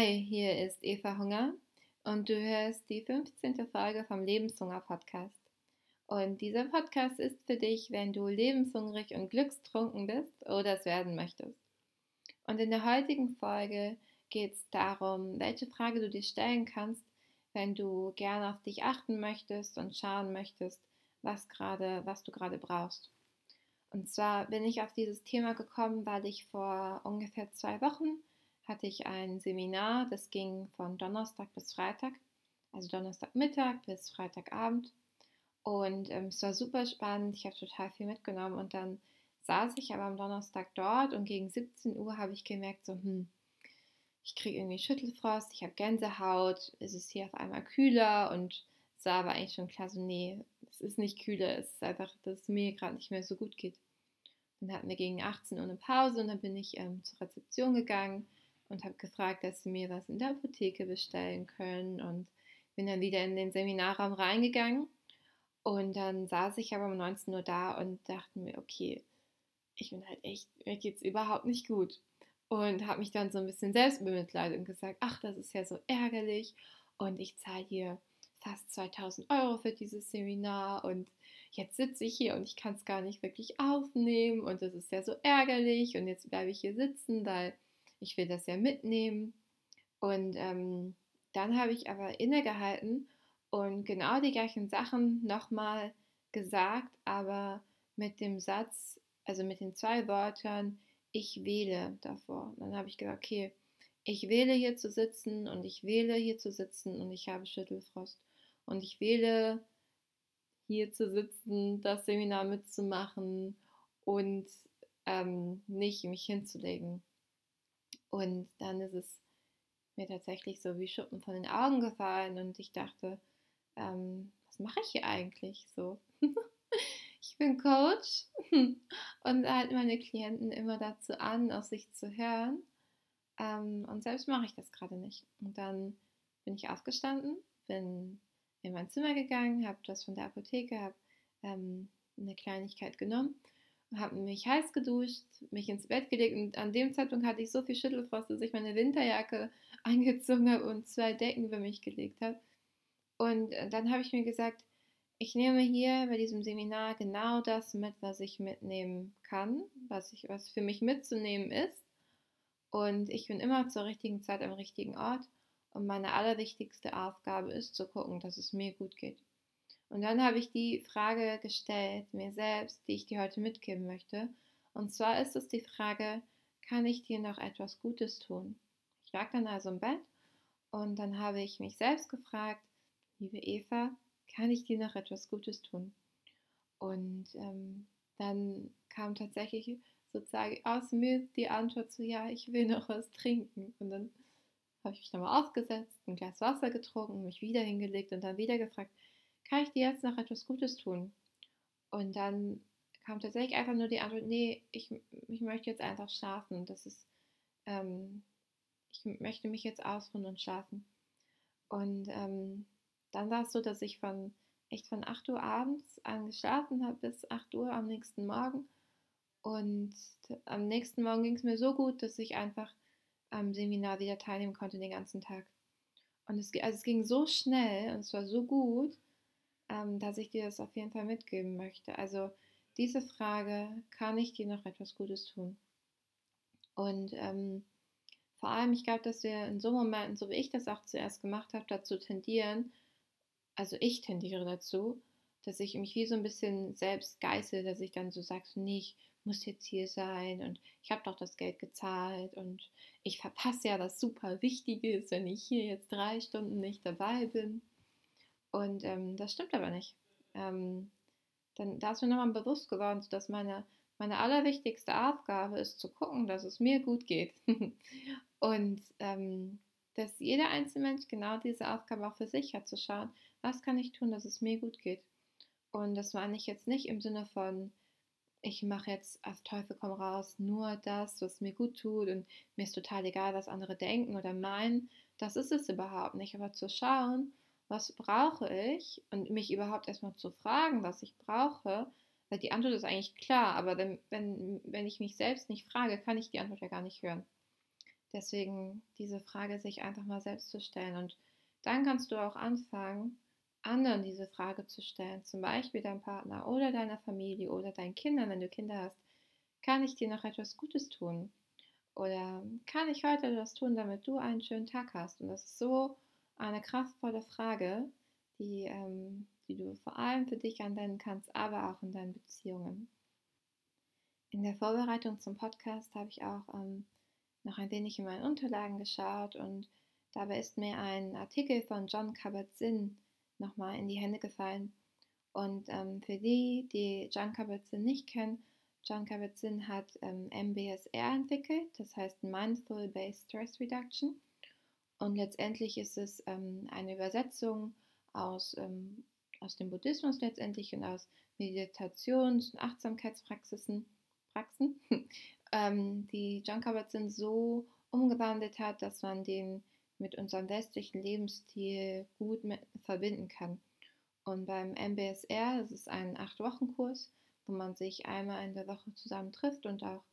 Hi, hier ist Eva Hunger und du hörst die 15. Folge vom Lebenshunger Podcast. Und dieser Podcast ist für dich, wenn du lebenshungrig und glückstrunken bist oder es werden möchtest. Und in der heutigen Folge geht es darum, welche Frage du dir stellen kannst, wenn du gerne auf dich achten möchtest und schauen möchtest, was gerade, was du gerade brauchst. Und zwar bin ich auf dieses Thema gekommen, weil ich vor ungefähr zwei Wochen hatte ich ein Seminar, das ging von Donnerstag bis Freitag, also Donnerstagmittag bis Freitagabend. Und ähm, es war super spannend, ich habe total viel mitgenommen und dann saß ich aber am Donnerstag dort und gegen 17 Uhr habe ich gemerkt, so, hm, ich kriege irgendwie Schüttelfrost, ich habe Gänsehaut, es ist hier auf einmal kühler und es war aber eigentlich schon klar, so, nee, es ist nicht kühler, es ist einfach, dass es mir gerade nicht mehr so gut geht. Dann hatten wir gegen 18 Uhr eine Pause und dann bin ich ähm, zur Rezeption gegangen und habe gefragt, dass sie mir was in der Apotheke bestellen können. Und bin dann wieder in den Seminarraum reingegangen. Und dann saß ich aber um 19 Uhr da und dachte mir, okay, ich bin halt echt, mir geht es überhaupt nicht gut. Und habe mich dann so ein bisschen selbst bemitleidet und gesagt, ach, das ist ja so ärgerlich. Und ich zahle hier fast 2000 Euro für dieses Seminar. Und jetzt sitze ich hier und ich kann es gar nicht wirklich aufnehmen. Und das ist ja so ärgerlich. Und jetzt bleibe ich hier sitzen, weil ich will das ja mitnehmen. Und ähm, dann habe ich aber innegehalten und genau die gleichen Sachen nochmal gesagt, aber mit dem Satz, also mit den zwei Wörtern, ich wähle davor. dann habe ich gesagt, okay, ich wähle hier zu sitzen und ich wähle hier zu sitzen und ich habe Schüttelfrost. Und ich wähle hier zu sitzen, das Seminar mitzumachen und ähm, nicht mich hinzulegen. Und dann ist es mir tatsächlich so wie Schuppen von den Augen gefallen und ich dachte, ähm, was mache ich hier eigentlich so? ich bin Coach und halte meine Klienten immer dazu an, auf sich zu hören. Ähm, und selbst mache ich das gerade nicht. Und dann bin ich aufgestanden, bin in mein Zimmer gegangen, habe das von der Apotheke, habe ähm, eine Kleinigkeit genommen habe mich heiß geduscht, mich ins Bett gelegt und an dem Zeitpunkt hatte ich so viel Schüttelfrost, dass ich meine Winterjacke angezogen habe und zwei Decken über mich gelegt habe. Und äh, dann habe ich mir gesagt, ich nehme hier bei diesem Seminar genau das mit, was ich mitnehmen kann, was, ich, was für mich mitzunehmen ist. Und ich bin immer zur richtigen Zeit am richtigen Ort. Und meine allerwichtigste Aufgabe ist zu gucken, dass es mir gut geht. Und dann habe ich die Frage gestellt, mir selbst, die ich dir heute mitgeben möchte. Und zwar ist es die Frage, kann ich dir noch etwas Gutes tun? Ich lag dann also im Bett und dann habe ich mich selbst gefragt, liebe Eva, kann ich dir noch etwas Gutes tun? Und ähm, dann kam tatsächlich sozusagen aus mir die Antwort zu, ja, ich will noch was trinken. Und dann habe ich mich nochmal aufgesetzt, ein Glas Wasser getrunken, mich wieder hingelegt und dann wieder gefragt, kann ich dir jetzt noch etwas Gutes tun? Und dann kam tatsächlich einfach nur die Antwort, nee, ich, ich möchte jetzt einfach schlafen. Das ist, ähm, ich möchte mich jetzt ausruhen und schlafen. Und ähm, dann war es so, dass ich von echt von 8 Uhr abends an geschlafen habe bis 8 Uhr am nächsten Morgen. Und am nächsten Morgen ging es mir so gut, dass ich einfach am Seminar wieder teilnehmen konnte den ganzen Tag. Und es, also es ging so schnell und es war so gut, dass ich dir das auf jeden Fall mitgeben möchte. Also diese Frage, kann ich dir noch etwas Gutes tun? Und ähm, vor allem, ich glaube, dass wir in so Momenten, so wie ich das auch zuerst gemacht habe, dazu tendieren, also ich tendiere dazu, dass ich mich wie so ein bisschen selbst geißel, dass ich dann so sage, nee, ich muss jetzt hier sein und ich habe doch das Geld gezahlt und ich verpasse ja was super Wichtiges, wenn ich hier jetzt drei Stunden nicht dabei bin. Und ähm, das stimmt aber nicht. Ähm, dann, da ist mir nochmal bewusst geworden, dass meine, meine allerwichtigste Aufgabe ist zu gucken, dass es mir gut geht. und ähm, dass jeder Einzelmensch genau diese Aufgabe auch für sich hat, zu schauen, was kann ich tun, dass es mir gut geht. Und das meine ich jetzt nicht im Sinne von, ich mache jetzt auf Teufel komm raus nur das, was mir gut tut und mir ist total egal, was andere denken oder meinen. Das ist es überhaupt nicht. Aber zu schauen, was brauche ich und mich überhaupt erstmal zu fragen, was ich brauche, weil die Antwort ist eigentlich klar, aber wenn, wenn, wenn ich mich selbst nicht frage, kann ich die Antwort ja gar nicht hören. Deswegen diese Frage sich einfach mal selbst zu stellen. Und dann kannst du auch anfangen, anderen diese Frage zu stellen, zum Beispiel deinem Partner oder deiner Familie oder deinen Kindern, wenn du Kinder hast. Kann ich dir noch etwas Gutes tun? Oder kann ich heute etwas tun, damit du einen schönen Tag hast? Und das ist so eine kraftvolle Frage, die, ähm, die du vor allem für dich anwenden kannst, aber auch in deinen Beziehungen. In der Vorbereitung zum Podcast habe ich auch ähm, noch ein wenig in meinen Unterlagen geschaut und dabei ist mir ein Artikel von John Kabat-Zinn nochmal in die Hände gefallen. Und ähm, für die, die John Kabat-Zinn nicht kennen, John Kabat-Zinn hat ähm, MBSR entwickelt, das heißt Mindful Based Stress Reduction. Und letztendlich ist es ähm, eine Übersetzung aus, ähm, aus dem Buddhismus letztendlich und aus Meditations- und Achtsamkeitspraxisen, Praxen, ähm, die John Kabat-Zinn so umgewandelt hat, dass man den mit unserem westlichen Lebensstil gut mit, verbinden kann. Und beim MBSR, das ist ein Acht-Wochen-Kurs, wo man sich einmal in der Woche zusammen trifft und auch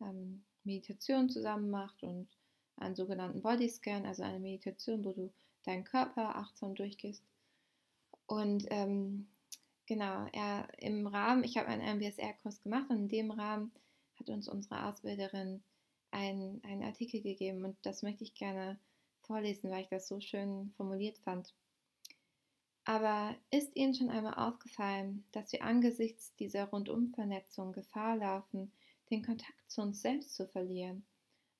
ähm, Meditation zusammen macht und einen sogenannten Bodyscan, also eine Meditation, wo du deinen Körper achtsam durchgehst. Und ähm, genau, er im Rahmen, ich habe einen MBSR-Kurs gemacht und in dem Rahmen hat uns unsere Ausbilderin einen, einen Artikel gegeben und das möchte ich gerne vorlesen, weil ich das so schön formuliert fand. Aber ist Ihnen schon einmal aufgefallen, dass wir angesichts dieser Rundumvernetzung Gefahr laufen, den Kontakt zu uns selbst zu verlieren?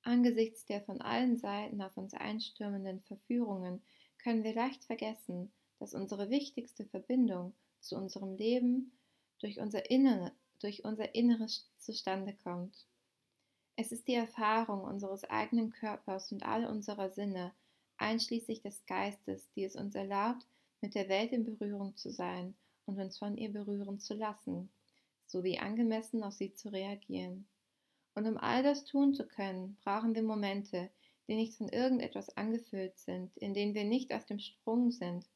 Angesichts der von allen Seiten auf uns einstürmenden Verführungen können wir leicht vergessen, dass unsere wichtigste Verbindung zu unserem Leben durch unser, Innere, durch unser Inneres zustande kommt. Es ist die Erfahrung unseres eigenen Körpers und all unserer Sinne, einschließlich des Geistes, die es uns erlaubt, mit der Welt in Berührung zu sein und uns von ihr berühren zu lassen, sowie angemessen auf sie zu reagieren. Und um all das tun zu können, brauchen wir Momente, die nicht von irgendetwas angefüllt sind, in denen wir nicht auf dem Sprung sind,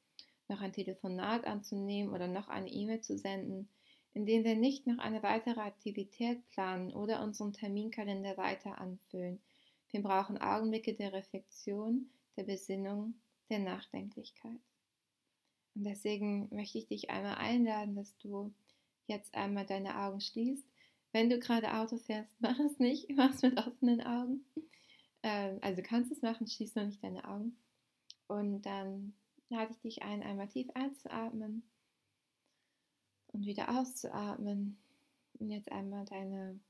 noch ein Telefonat anzunehmen oder noch eine E-Mail zu senden, in denen wir nicht noch eine weitere Aktivität planen oder unseren Terminkalender weiter anfüllen. Wir brauchen Augenblicke der Reflexion, der Besinnung, der Nachdenklichkeit. Und deswegen möchte ich dich einmal einladen, dass du jetzt einmal deine Augen schließt. Wenn du gerade Auto fährst, mach es nicht, mach es mit offenen Augen. Ähm, also kannst es machen, schließ noch nicht deine Augen. Und dann lade ich dich ein, einmal tief einzuatmen und wieder auszuatmen. Und jetzt einmal deine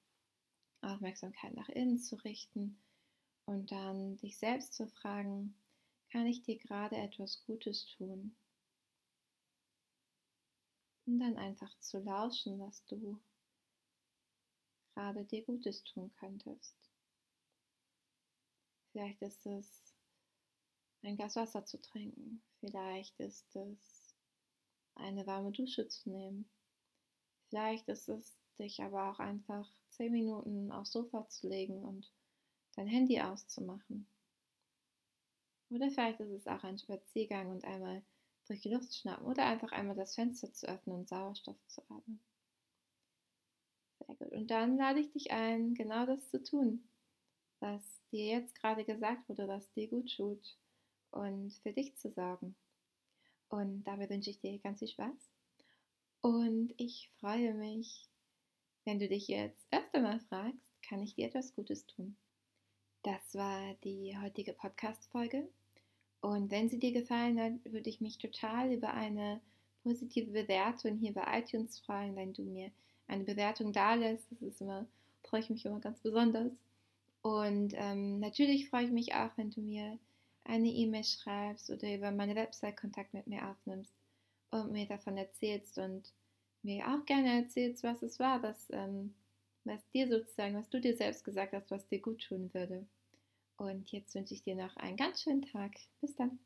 Aufmerksamkeit nach innen zu richten und dann dich selbst zu fragen, kann ich dir gerade etwas Gutes tun? Und dann einfach zu lauschen, was du gerade dir Gutes tun könntest. Vielleicht ist es ein Glas Wasser zu trinken. Vielleicht ist es eine warme Dusche zu nehmen. Vielleicht ist es dich aber auch einfach zehn Minuten aufs Sofa zu legen und dein Handy auszumachen. Oder vielleicht ist es auch ein Spaziergang und einmal durch die Luft schnappen oder einfach einmal das Fenster zu öffnen und Sauerstoff zu atmen. Sehr gut. Und dann lade ich dich ein, genau das zu tun, was dir jetzt gerade gesagt wurde, was dir gut tut und für dich zu sorgen. Und dabei wünsche ich dir ganz viel Spaß. Und ich freue mich, wenn du dich jetzt öfter mal fragst, kann ich dir etwas Gutes tun? Das war die heutige Podcast-Folge. Und wenn sie dir gefallen hat, würde ich mich total über eine positive Bewertung hier bei iTunes freuen, wenn du mir eine Bewertung da lässt. Das ist immer, freue ich mich immer ganz besonders. Und ähm, natürlich freue ich mich auch, wenn du mir eine E-Mail schreibst oder über meine Website Kontakt mit mir aufnimmst und mir davon erzählst und mir auch gerne erzählst, was es war, was, ähm, was dir sozusagen, was du dir selbst gesagt hast, was dir gut tun würde. Und jetzt wünsche ich dir noch einen ganz schönen Tag. Bis dann.